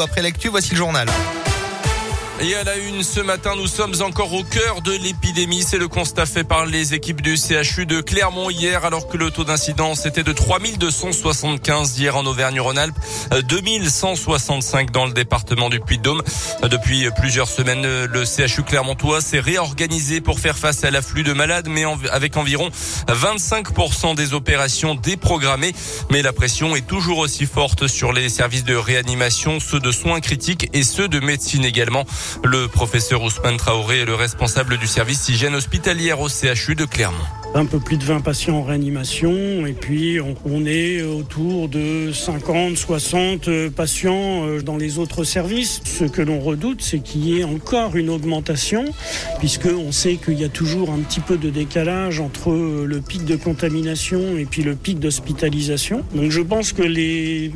Après lecture, voici le journal. Et à la une, ce matin, nous sommes encore au cœur de l'épidémie. C'est le constat fait par les équipes du CHU de Clermont hier, alors que le taux d'incidence était de 3275 hier en Auvergne-Rhône-Alpes, 2165 dans le département du Puy-de-Dôme. Depuis plusieurs semaines, le CHU clermontois s'est réorganisé pour faire face à l'afflux de malades, mais avec environ 25% des opérations déprogrammées. Mais la pression est toujours aussi forte sur les services de réanimation, ceux de soins critiques et ceux de médecine également. Le professeur Ousmane Traoré est le responsable du service hygiène hospitalière au CHU de Clermont un peu plus de 20 patients en réanimation et puis on, est autour de 50, 60 patients euh, dans les autres services. Ce que l'on redoute, c'est qu'il y ait encore une augmentation puisqu'on sait qu'il y a toujours un petit peu de décalage entre le pic de contamination et puis le pic d'hospitalisation. Donc je pense que les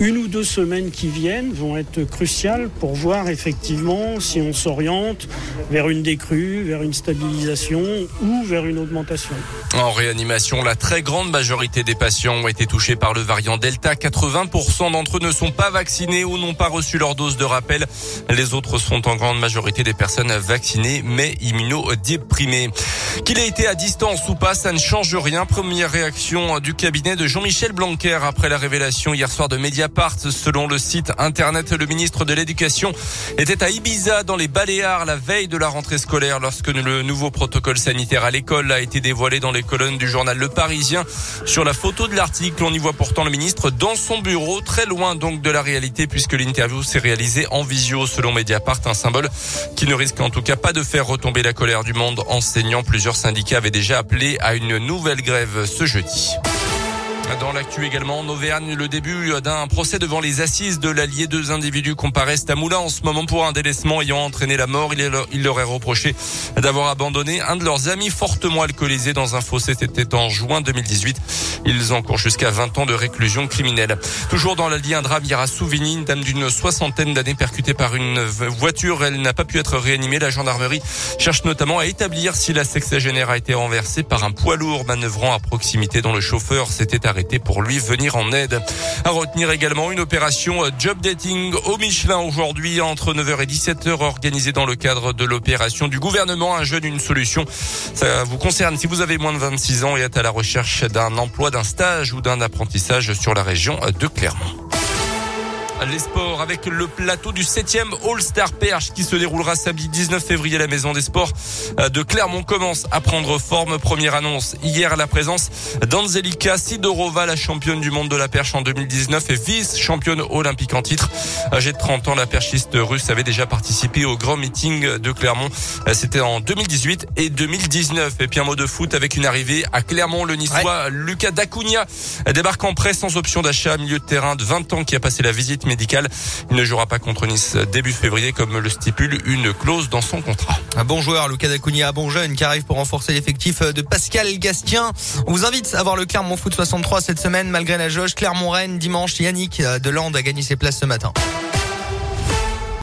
une ou deux semaines qui viennent vont être cruciales pour voir effectivement si on s'oriente vers une décrue, vers une stabilisation ou vers une augmentation. En réanimation, la très grande majorité des patients ont été touchés par le variant Delta. 80% d'entre eux ne sont pas vaccinés ou n'ont pas reçu leur dose de rappel. Les autres sont en grande majorité des personnes vaccinées mais immunodéprimées. Qu'il ait été à distance ou pas, ça ne change rien. Première réaction du cabinet de Jean-Michel Blanquer après la révélation hier soir de Mediapart. Selon le site internet, le ministre de l'Éducation était à Ibiza dans les Baléares la veille de la rentrée scolaire lorsque le nouveau protocole sanitaire à l'école a été dévoilé dans les colonnes du journal Le Parisien. Sur la photo de l'article, on y voit pourtant le ministre dans son bureau, très loin donc de la réalité puisque l'interview s'est réalisée en visio selon Mediapart, un symbole qui ne risque en tout cas pas de faire retomber la colère du monde enseignant. Plusieurs syndicats avaient déjà appelé à une nouvelle grève ce jeudi. Dans l'actu également, en Auvergne, le début d'un procès devant les assises de l'allié. Deux individus comparaissent à Moulin en ce moment pour un délaissement ayant entraîné la mort. Il leur est reproché d'avoir abandonné un de leurs amis fortement alcoolisé dans un fossé. C'était en juin 2018. Ils encourent jusqu'à 20 ans de réclusion criminelle. Toujours dans l'allié, un drame hier à Souvigny. Une dame d'une soixantaine d'années percutée par une voiture. Elle n'a pas pu être réanimée. La gendarmerie cherche notamment à établir si la sexagénaire a été renversée par un poids lourd manœuvrant à proximité dont le chauffeur s'était arrêté pour lui venir en aide. À retenir également une opération job dating au Michelin aujourd'hui entre 9h et 17h organisée dans le cadre de l'opération du gouvernement Un jeune, une solution. Ça vous concerne si vous avez moins de 26 ans et êtes à la recherche d'un emploi, d'un stage ou d'un apprentissage sur la région de Clermont. Les sports avec le plateau du 7e All-Star Perche qui se déroulera samedi 19 février. La maison des sports de Clermont commence à prendre forme. Première annonce hier à la présence d'Anzelika Sidorova, la championne du monde de la perche en 2019 et vice-championne olympique en titre. Âgée de 30 ans, la perchiste russe avait déjà participé au grand meeting de Clermont. C'était en 2018 et 2019. Et puis un mot de foot avec une arrivée à Clermont. Le niçois Lucas Dacunia débarque en prêt sans option d'achat, milieu de terrain de 20 ans qui a passé la visite Il ne jouera pas contre Nice début février comme le stipule une clause dans son contrat. Un bon joueur, Lucas Dacunia, un bon jeune qui arrive pour renforcer l'effectif de Pascal Gastien. On vous invite à voir le Clermont Foot 63 cette semaine malgré la jauge. Clermont-Rennes dimanche. Yannick Delande a gagné ses places ce matin.